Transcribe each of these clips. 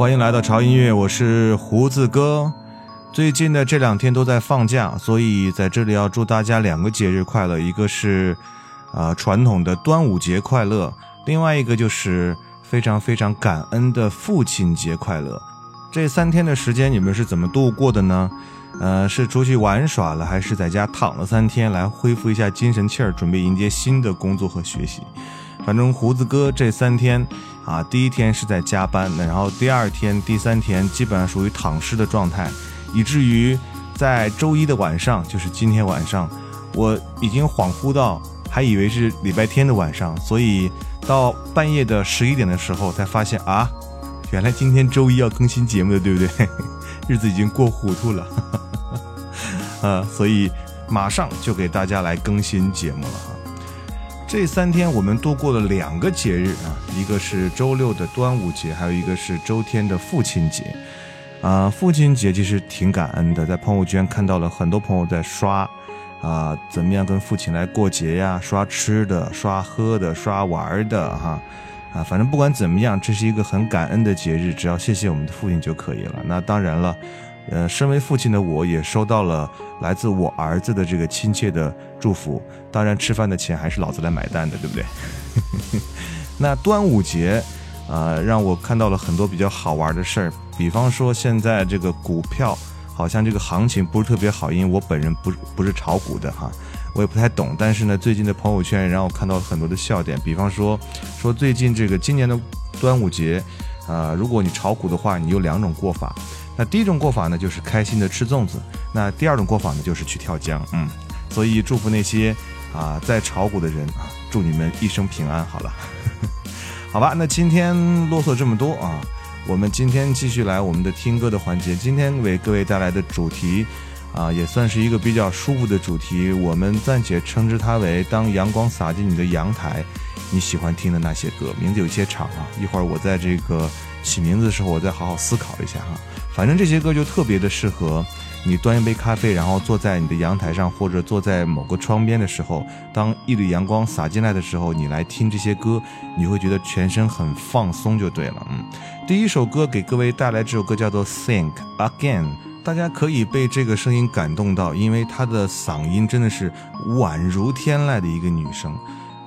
欢迎来到潮音乐，我是胡子哥。最近的这两天都在放假，所以在这里要祝大家两个节日快乐，一个是啊传统的端午节快乐，另外一个就是非常非常感恩的父亲节快乐。这三天的时间你们是怎么度过的呢？呃，是出去玩耍了，还是在家躺了三天来恢复一下精神气儿，准备迎接新的工作和学习？反正胡子哥这三天。啊，第一天是在加班，然后第二天、第三天基本上属于躺尸的状态，以至于在周一的晚上，就是今天晚上，我已经恍惚到还以为是礼拜天的晚上，所以到半夜的十一点的时候才发现啊，原来今天周一要更新节目的，对不对？日子已经过糊涂了，呃，所以马上就给大家来更新节目了。这三天我们度过了两个节日啊，一个是周六的端午节，还有一个是周天的父亲节。啊，父亲节其实挺感恩的，在朋友圈看到了很多朋友在刷，啊，怎么样跟父亲来过节呀？刷吃的，刷喝的，刷玩的，哈，啊，反正不管怎么样，这是一个很感恩的节日，只要谢谢我们的父亲就可以了。那当然了。呃，身为父亲的我也收到了来自我儿子的这个亲切的祝福。当然，吃饭的钱还是老子来买单的，对不对？那端午节，呃，让我看到了很多比较好玩的事儿。比方说，现在这个股票好像这个行情不是特别好，因为我本人不不是炒股的哈，我也不太懂。但是呢，最近的朋友圈让我看到了很多的笑点。比方说，说最近这个今年的端午节，呃，如果你炒股的话，你有两种过法。那第一种过法呢，就是开心的吃粽子；那第二种过法呢，就是去跳江。嗯，所以祝福那些啊在炒股的人啊，祝你们一生平安。好了，好吧，那今天啰嗦这么多啊，我们今天继续来我们的听歌的环节。今天为各位带来的主题啊，也算是一个比较舒服的主题，我们暂且称之它为“当阳光洒进你的阳台”。你喜欢听的那些歌，名字有些长啊，一会儿我在这个起名字的时候，我再好好思考一下哈。反正这些歌就特别的适合你端一杯咖啡，然后坐在你的阳台上，或者坐在某个窗边的时候，当一缕阳光洒进来的时候，你来听这些歌，你会觉得全身很放松，就对了。嗯，第一首歌给各位带来这首歌叫做《Think Again》，大家可以被这个声音感动到，因为她的嗓音真的是宛如天籁的一个女生。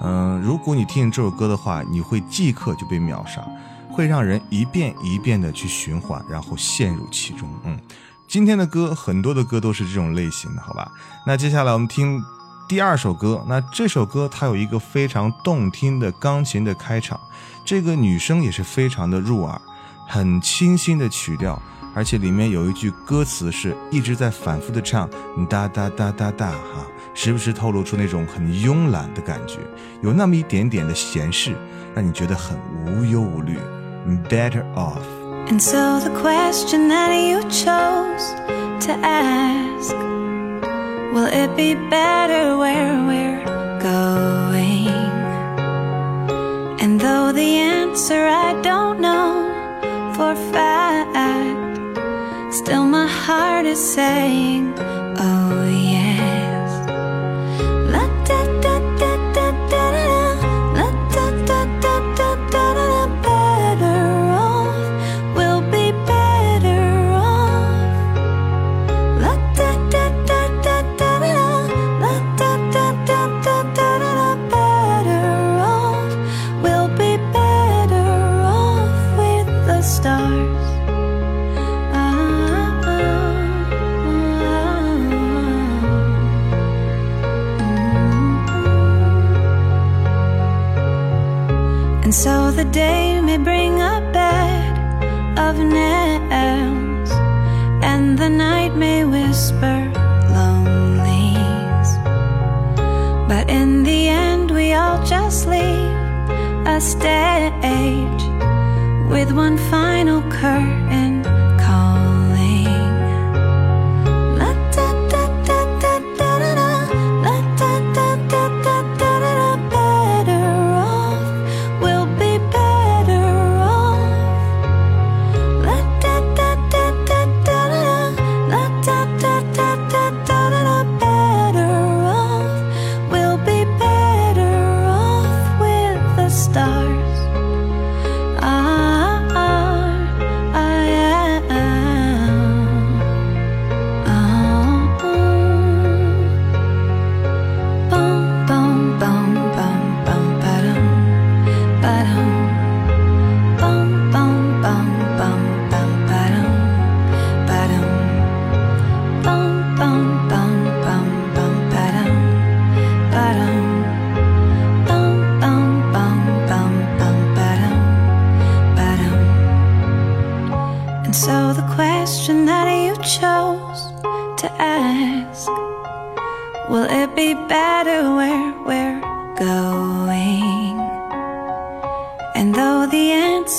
嗯，如果你听这首歌的话，你会即刻就被秒杀。会让人一遍一遍的去循环，然后陷入其中。嗯，今天的歌很多的歌都是这种类型的，好吧？那接下来我们听第二首歌。那这首歌它有一个非常动听的钢琴的开场，这个女声也是非常的入耳，很清新的曲调，而且里面有一句歌词是一直在反复的唱哒哒哒哒哒哈，时不时透露出那种很慵懒的感觉，有那么一点点的闲适，让你觉得很无忧无虑。Better off. And so the question that you chose to ask Will it be better where we're going? And though the answer I don't know for fact, still my heart is saying, In the end, we all just leave a stage with one final curtain.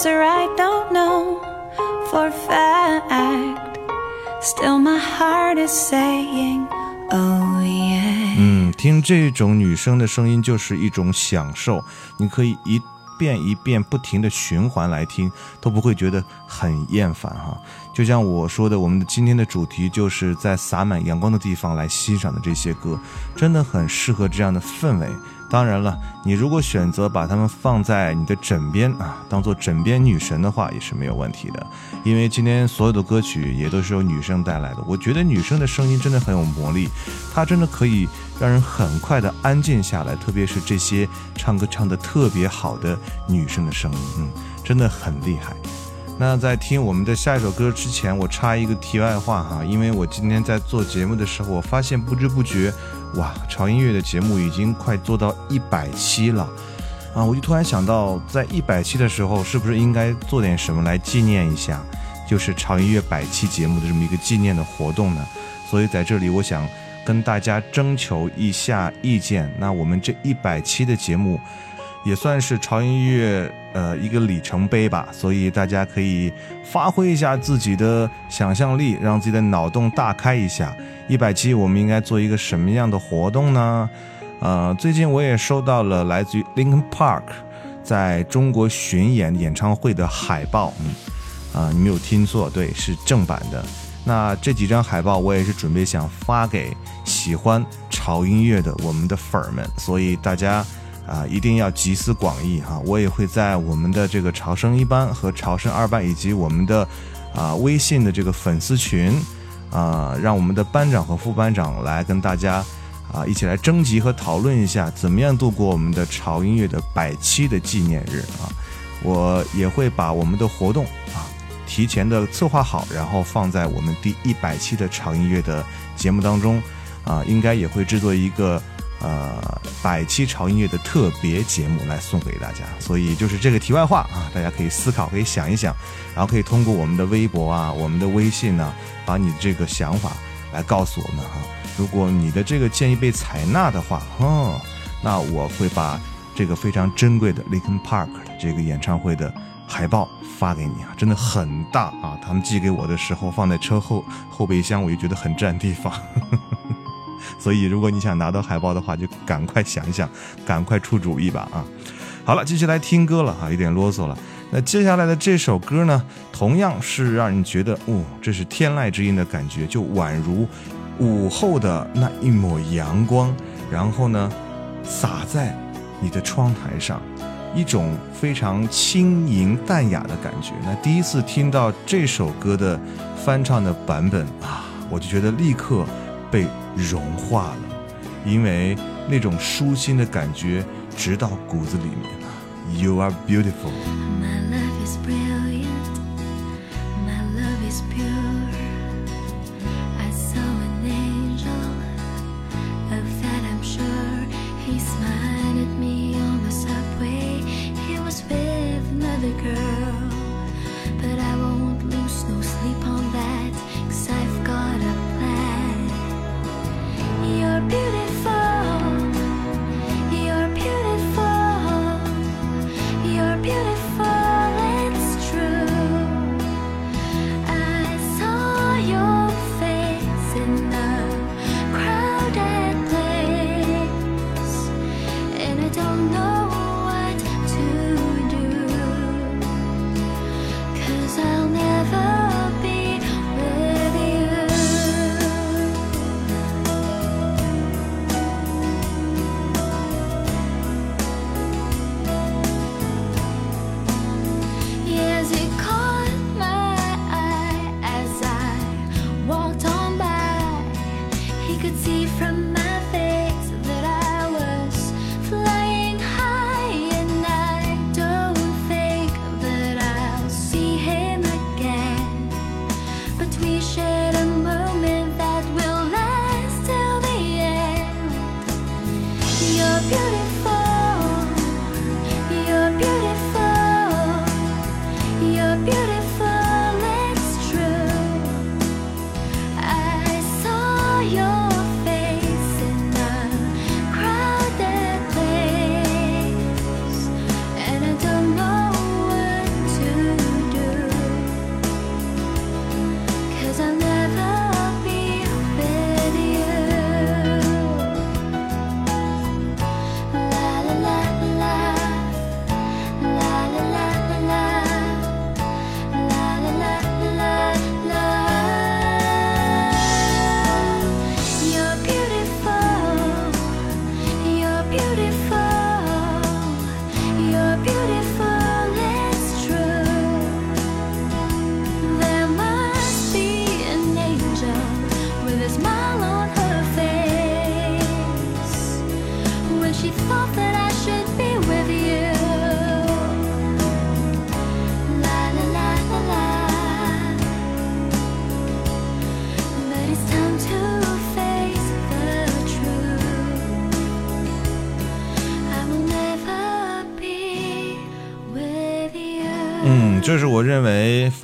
Answer I don't know for fact. Still, my heart is saying, Oh, yeah. 嗯，听这种女生的声音就是一种享受，你可以一遍一遍不停的循环来听，都不会觉得很厌烦哈。就像我说的，我们的今天的主题就是在洒满阳光的地方来欣赏的这些歌，真的很适合这样的氛围。当然了，你如果选择把它们放在你的枕边啊，当做枕边女神的话，也是没有问题的。因为今天所有的歌曲也都是由女生带来的，我觉得女生的声音真的很有魔力，她真的可以让人很快的安静下来，特别是这些唱歌唱得特别好的女生的声音，嗯，真的很厉害。那在听我们的下一首歌之前，我插一个题外话哈，因为我今天在做节目的时候，我发现不知不觉，哇，潮音乐的节目已经快做到一百期了，啊，我就突然想到，在一百期的时候，是不是应该做点什么来纪念一下，就是潮音乐百期节目的这么一个纪念的活动呢？所以在这里，我想跟大家征求一下意见。那我们这一百期的节目。也算是潮音乐呃一个里程碑吧，所以大家可以发挥一下自己的想象力，让自己的脑洞大开一下。一百期我们应该做一个什么样的活动呢？呃，最近我也收到了来自于 Linkin Park 在中国巡演演唱会的海报，嗯，啊，你没有听错，对，是正版的。那这几张海报我也是准备想发给喜欢潮音乐的我们的粉儿们，所以大家。啊，一定要集思广益哈！我也会在我们的这个潮声一班和潮声二班，以及我们的啊微信的这个粉丝群啊，让我们的班长和副班长来跟大家啊一起来征集和讨论一下，怎么样度过我们的潮音乐的百期的纪念日啊！我也会把我们的活动啊提前的策划好，然后放在我们第一百期的潮音乐的节目当中啊，应该也会制作一个。呃，百期潮音乐的特别节目来送给大家，所以就是这个题外话啊，大家可以思考，可以想一想，然后可以通过我们的微博啊，我们的微信呢，把你这个想法来告诉我们哈。如果你的这个建议被采纳的话，哦，那我会把这个非常珍贵的 Linkin Park 的这个演唱会的海报发给你啊，真的很大啊，他们寄给我的时候放在车后后备箱，我就觉得很占地方。所以，如果你想拿到海报的话，就赶快想一想，赶快出主意吧啊！好了，继续来听歌了哈，有点啰嗦了。那接下来的这首歌呢，同样是让人觉得，哦，这是天籁之音的感觉，就宛如午后的那一抹阳光，然后呢，洒在你的窗台上，一种非常轻盈淡雅的感觉。那第一次听到这首歌的翻唱的版本啊，我就觉得立刻被。融化了，因为那种舒心的感觉直到骨子里面。You are beautiful.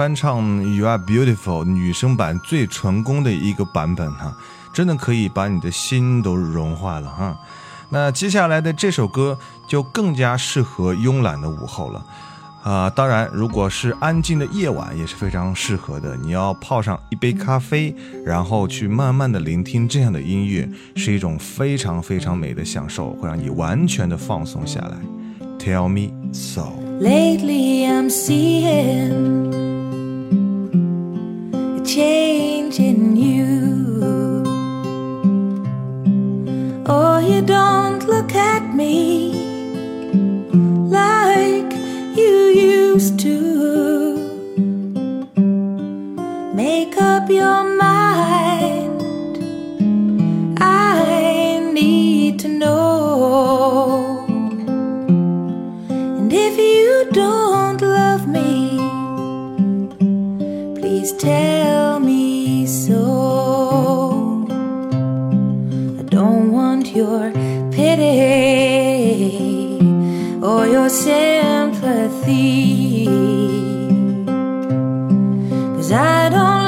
翻唱《You Are Beautiful》女生版最成功的一个版本哈，真的可以把你的心都融化了哈。那接下来的这首歌就更加适合慵懒的午后了。啊，当然，如果是安静的夜晚也是非常适合的。你要泡上一杯咖啡，然后去慢慢的聆听这样的音乐，是一种非常非常美的享受，会让你完全的放松下来。Tell me so. Lately I'm seeing change in you. Oh, you don't look at me like you used to. Make up your mind. Your pity or your sympathy. Cause I'd only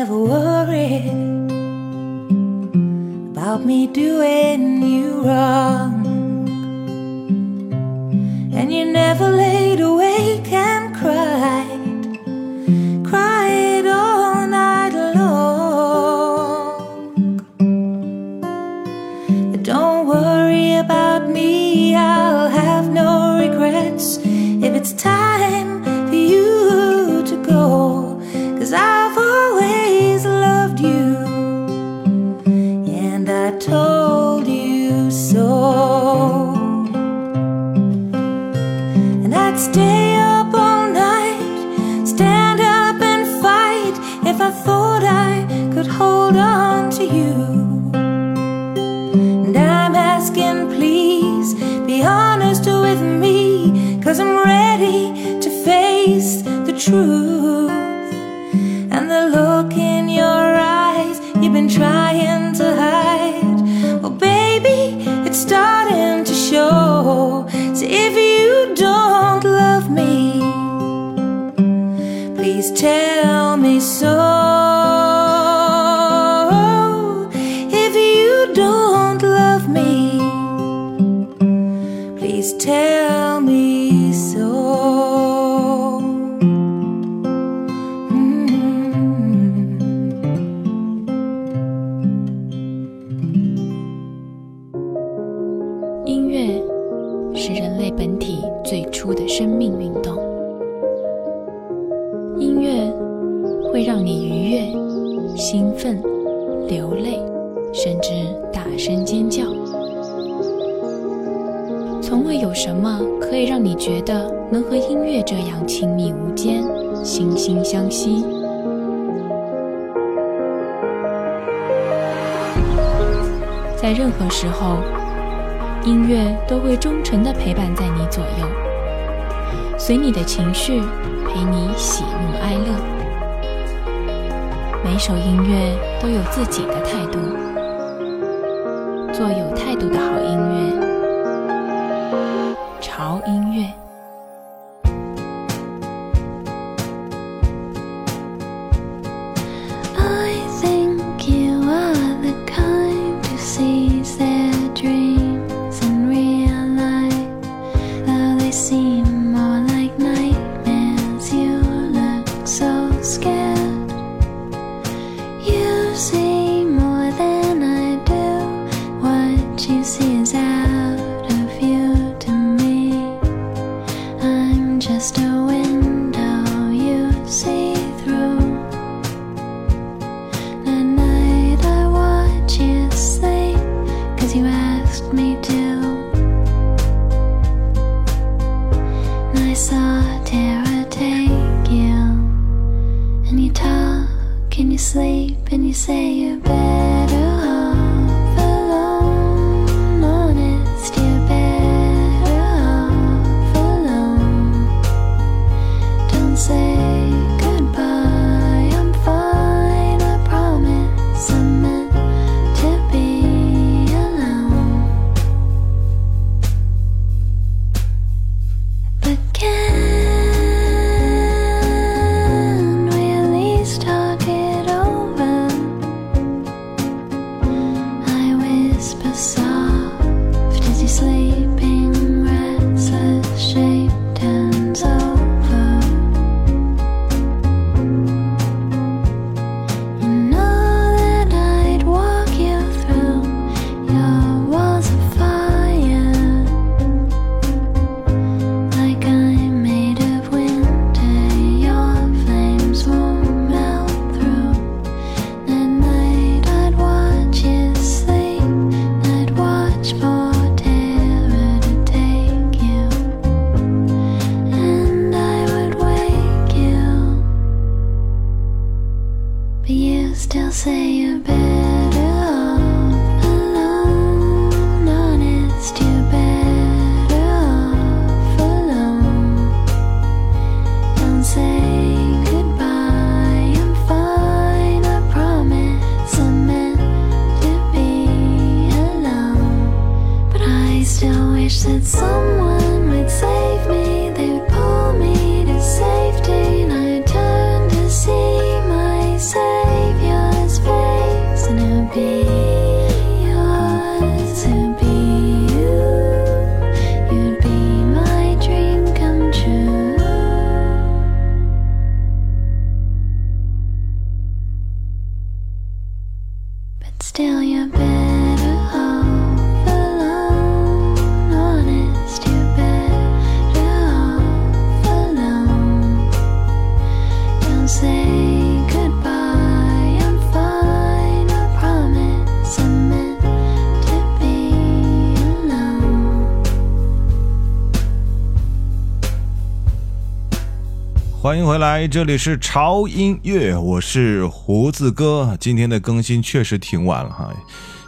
never worried about me doing you wrong. And you never laid fill me so. 你的情绪，陪你喜怒哀乐。每首音乐都有自己的态度，做有态度的好音乐，潮音乐。回来，这里是潮音乐，我是胡子哥。今天的更新确实挺晚了哈，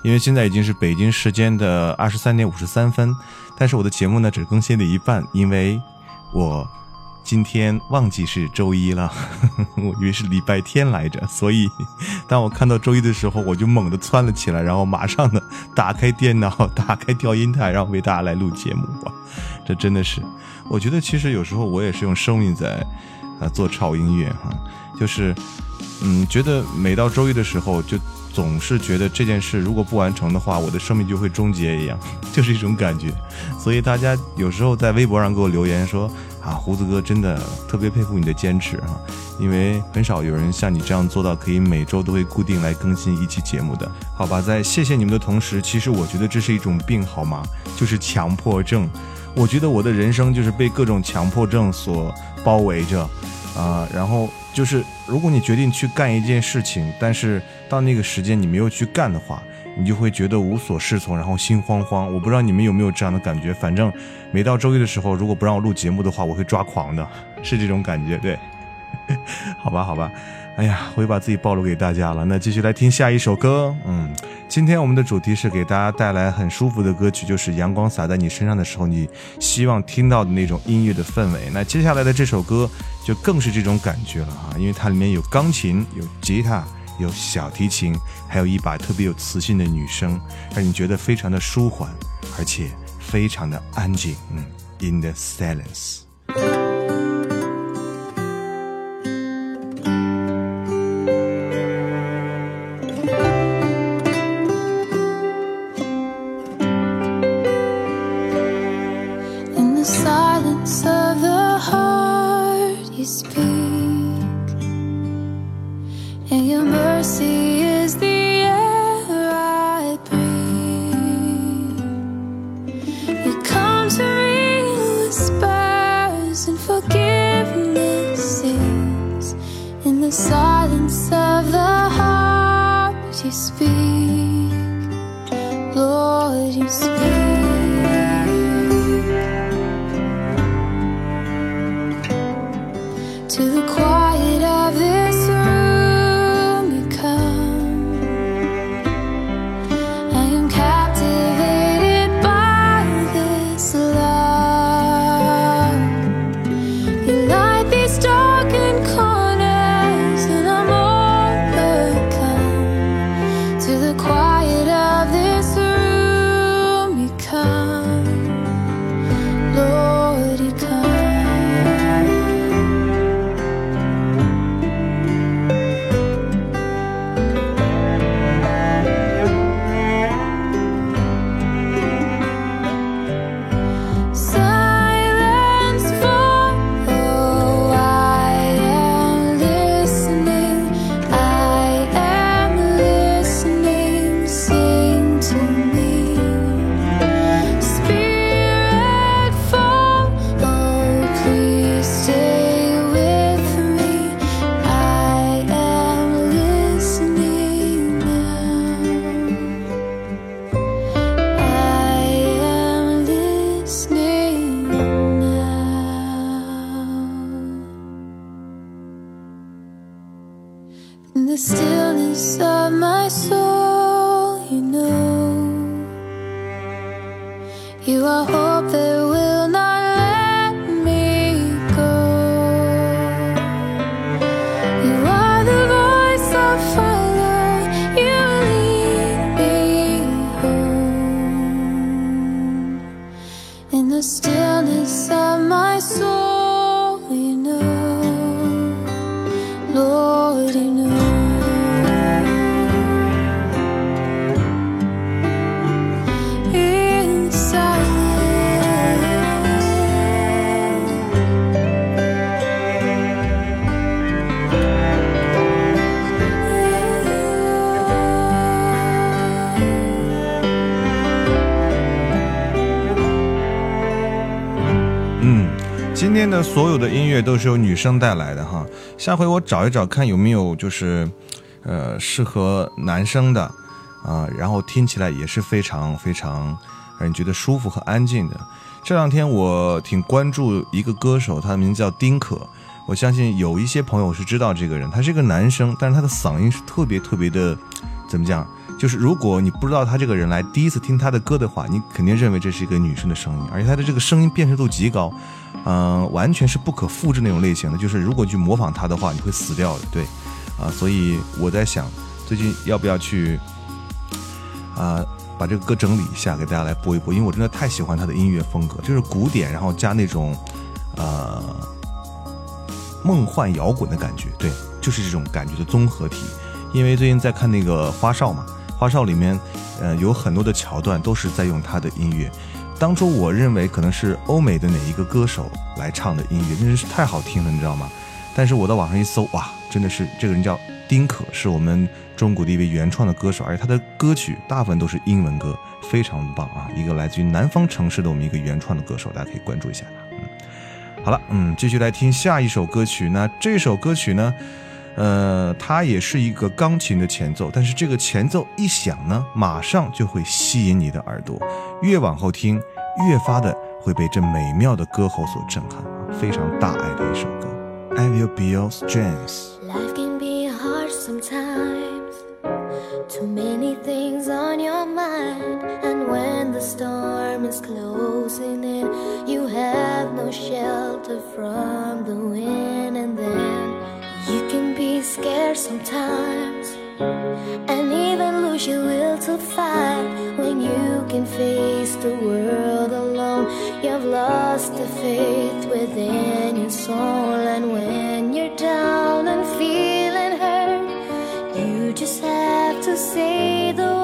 因为现在已经是北京时间的二十三点五十三分，但是我的节目呢只更新了一半，因为我今天忘记是周一了，我以为是礼拜天来着，所以当我看到周一的时候，我就猛地窜了起来，然后马上的打开电脑，打开调音台，然后为大家来录节目哇，这真的是，我觉得其实有时候我也是用生命在。啊，做潮音乐哈，就是，嗯，觉得每到周一的时候，就总是觉得这件事如果不完成的话，我的生命就会终结一样，就是一种感觉。所以大家有时候在微博上给我留言说啊，胡子哥真的特别佩服你的坚持哈，因为很少有人像你这样做到可以每周都会固定来更新一期节目的。好吧，在谢谢你们的同时，其实我觉得这是一种病好吗？就是强迫症。我觉得我的人生就是被各种强迫症所包围着，啊、然后就是如果你决定去干一件事情，但是到那个时间你没有去干的话，你就会觉得无所适从，然后心慌慌。我不知道你们有没有这样的感觉，反正每到周一的时候，如果不让我录节目的话，我会抓狂的，是这种感觉，对。好吧，好吧，哎呀，我又把自己暴露给大家了。那继续来听下一首歌。嗯，今天我们的主题是给大家带来很舒服的歌曲，就是阳光洒在你身上的时候，你希望听到的那种音乐的氛围。那接下来的这首歌就更是这种感觉了啊，因为它里面有钢琴、有吉他、有小提琴，还有一把特别有磁性的女声，让你觉得非常的舒缓，而且非常的安静。嗯，in the silence。所有的音乐都是由女生带来的哈。下回我找一找看有没有就是，呃，适合男生的啊、然后听起来也是非常非常让人觉得舒服和安静的。这两天我挺关注一个歌手，他的名字叫丁可。我相信有一些朋友是知道这个人，他是一个男生，但是他的嗓音是特别特别的，怎么讲？就是如果你不知道他这个人来第一次听他的歌的话，你肯定认为这是一个女生的声音，而且他的这个声音辨识度极高，嗯、完全是不可复制那种类型的。就是如果去模仿他的话，你会死掉的。对，啊、所以我在想，最近要不要去啊、把这个歌整理一下，给大家来播一播，因为我真的太喜欢他的音乐风格，就是古典，然后加那种呃梦幻摇滚的感觉，对，就是这种感觉的综合体。因为最近在看那个《花少》嘛，《花少》里面，呃，有很多的桥段都是在用他的音乐。当初我认为可能是欧美的哪一个歌手来唱的音乐，真是太好听了，你知道吗？但是我到网上一搜，哇，真的是这个人叫丁可，是我们中国的一位原创的歌手，而且他的歌曲大部分都是英文歌，非常棒啊！一个来自于南方城市的我们一个原创的歌手，大家可以关注一下他。嗯，好了，嗯，继续来听下一首歌曲。那这首歌曲呢，呃，它也是一个钢琴的前奏，但是这个前奏一响呢，马上就会吸引你的耳朵，越往后听，越发的会被这美妙的歌喉所震撼啊！非常大爱的一首歌，I will be your strength。Life can be hard sometimes. Too many things on your mind. And when the storm is closing in, you have no shelter from the wind. And then scared sometimes. and even lose your will to fight when you can face the world alone. You've lost the faith within your soul, and when you're down and feeling hurt, you just have to say the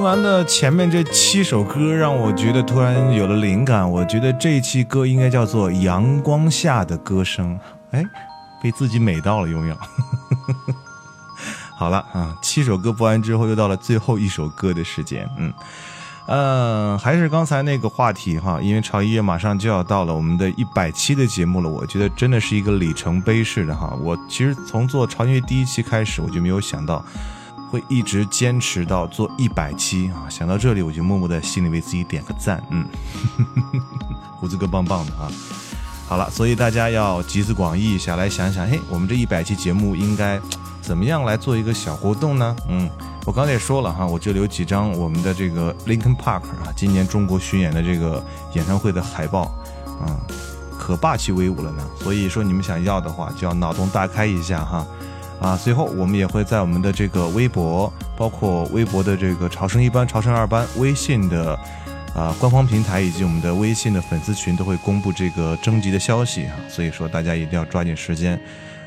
听完了前面这七首歌，让我觉得突然有了灵感。我觉得这一期歌应该叫做《阳光下的歌声》。哎，被自己美到了，有没有？好了啊，七首歌播完之后，又到了最后一首歌的时间。嗯，呃，还是刚才那个话题哈，因为潮音乐马上就要到了我们的一百期的节目了，我觉得真的是一个里程碑式的哈。我其实从做潮音乐第一期开始，我就没有想到。会一直坚持到做一百期啊！想到这里，我就默默在心里为自己点个赞。嗯，胡子哥棒棒的啊！好了，所以大家要集思广益一下，来想想，嘿，我们这一百期节目应该怎么样来做一个小活动呢？嗯，我刚才也说了哈，我这里有几张我们的这个 Linkin Park 啊，今年中国巡演的这个演唱会的海报，啊，可霸气威武了呢。所以说你们想要的话，就要脑洞大开一下哈。啊，随后我们也会在我们的这个微博，包括微博的这个潮生一班、潮生二班、微信的啊官方平台以及我们的微信的粉丝群都会公布这个征集的消息啊，所以说大家一定要抓紧时间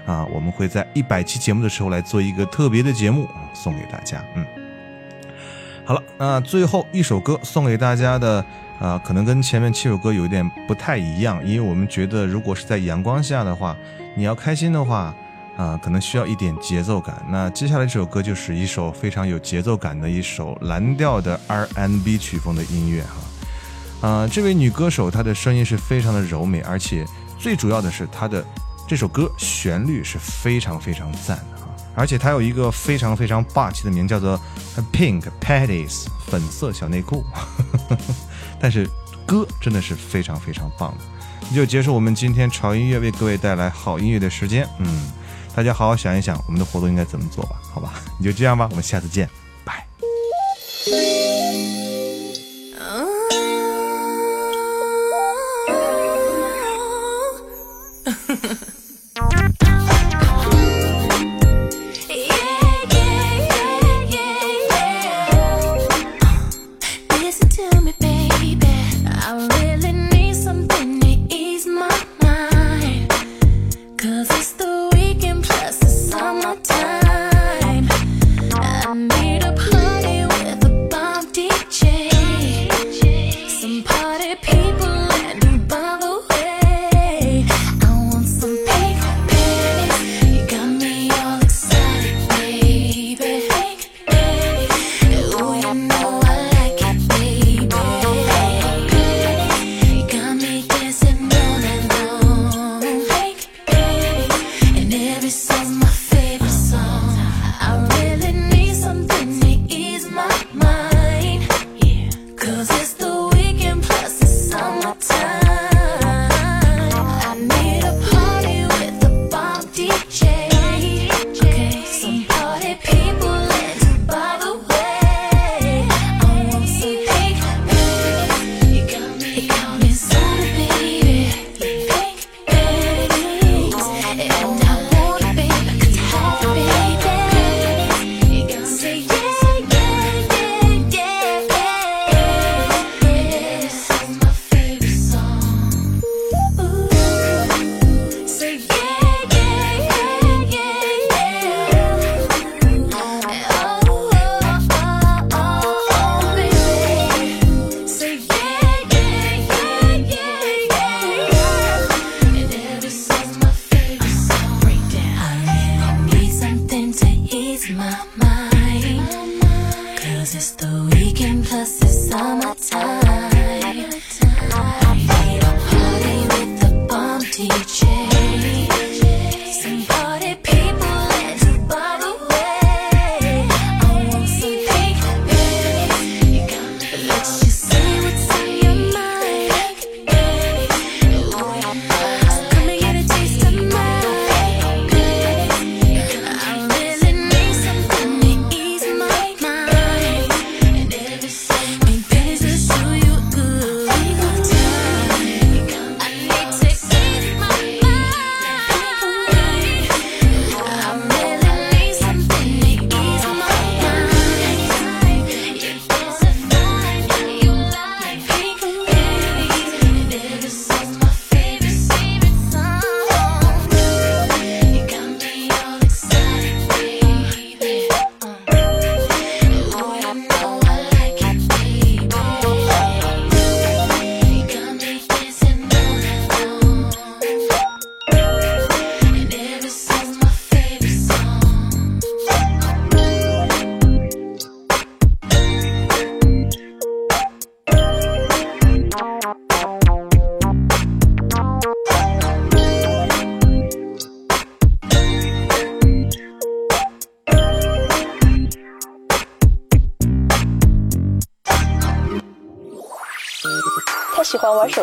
啊，我们会在一百期节目的时候来做一个特别的节目送给大家。嗯，好了，那最后一首歌送给大家的啊，可能跟前面七首歌有点不太一样，因为我们觉得如果是在阳光下的话，你要开心的话。啊，可能需要一点节奏感。那接下来这首歌就是一首非常有节奏感的一首蓝调的 R&B 曲风的音乐哈。啊，这位女歌手她的声音是非常的柔美，而且最主要的是她的这首歌旋律是非常非常赞的哈。而且她有一个非常非常霸气的名，叫做 Pink Panties 粉色小内裤。但是歌真的是非常非常棒的。就结束我们今天潮音乐为各位带来好音乐的时间，嗯。大家好好想一想，我们的活动应该怎么做吧？好吧，你就这样吧，我们下次见，拜。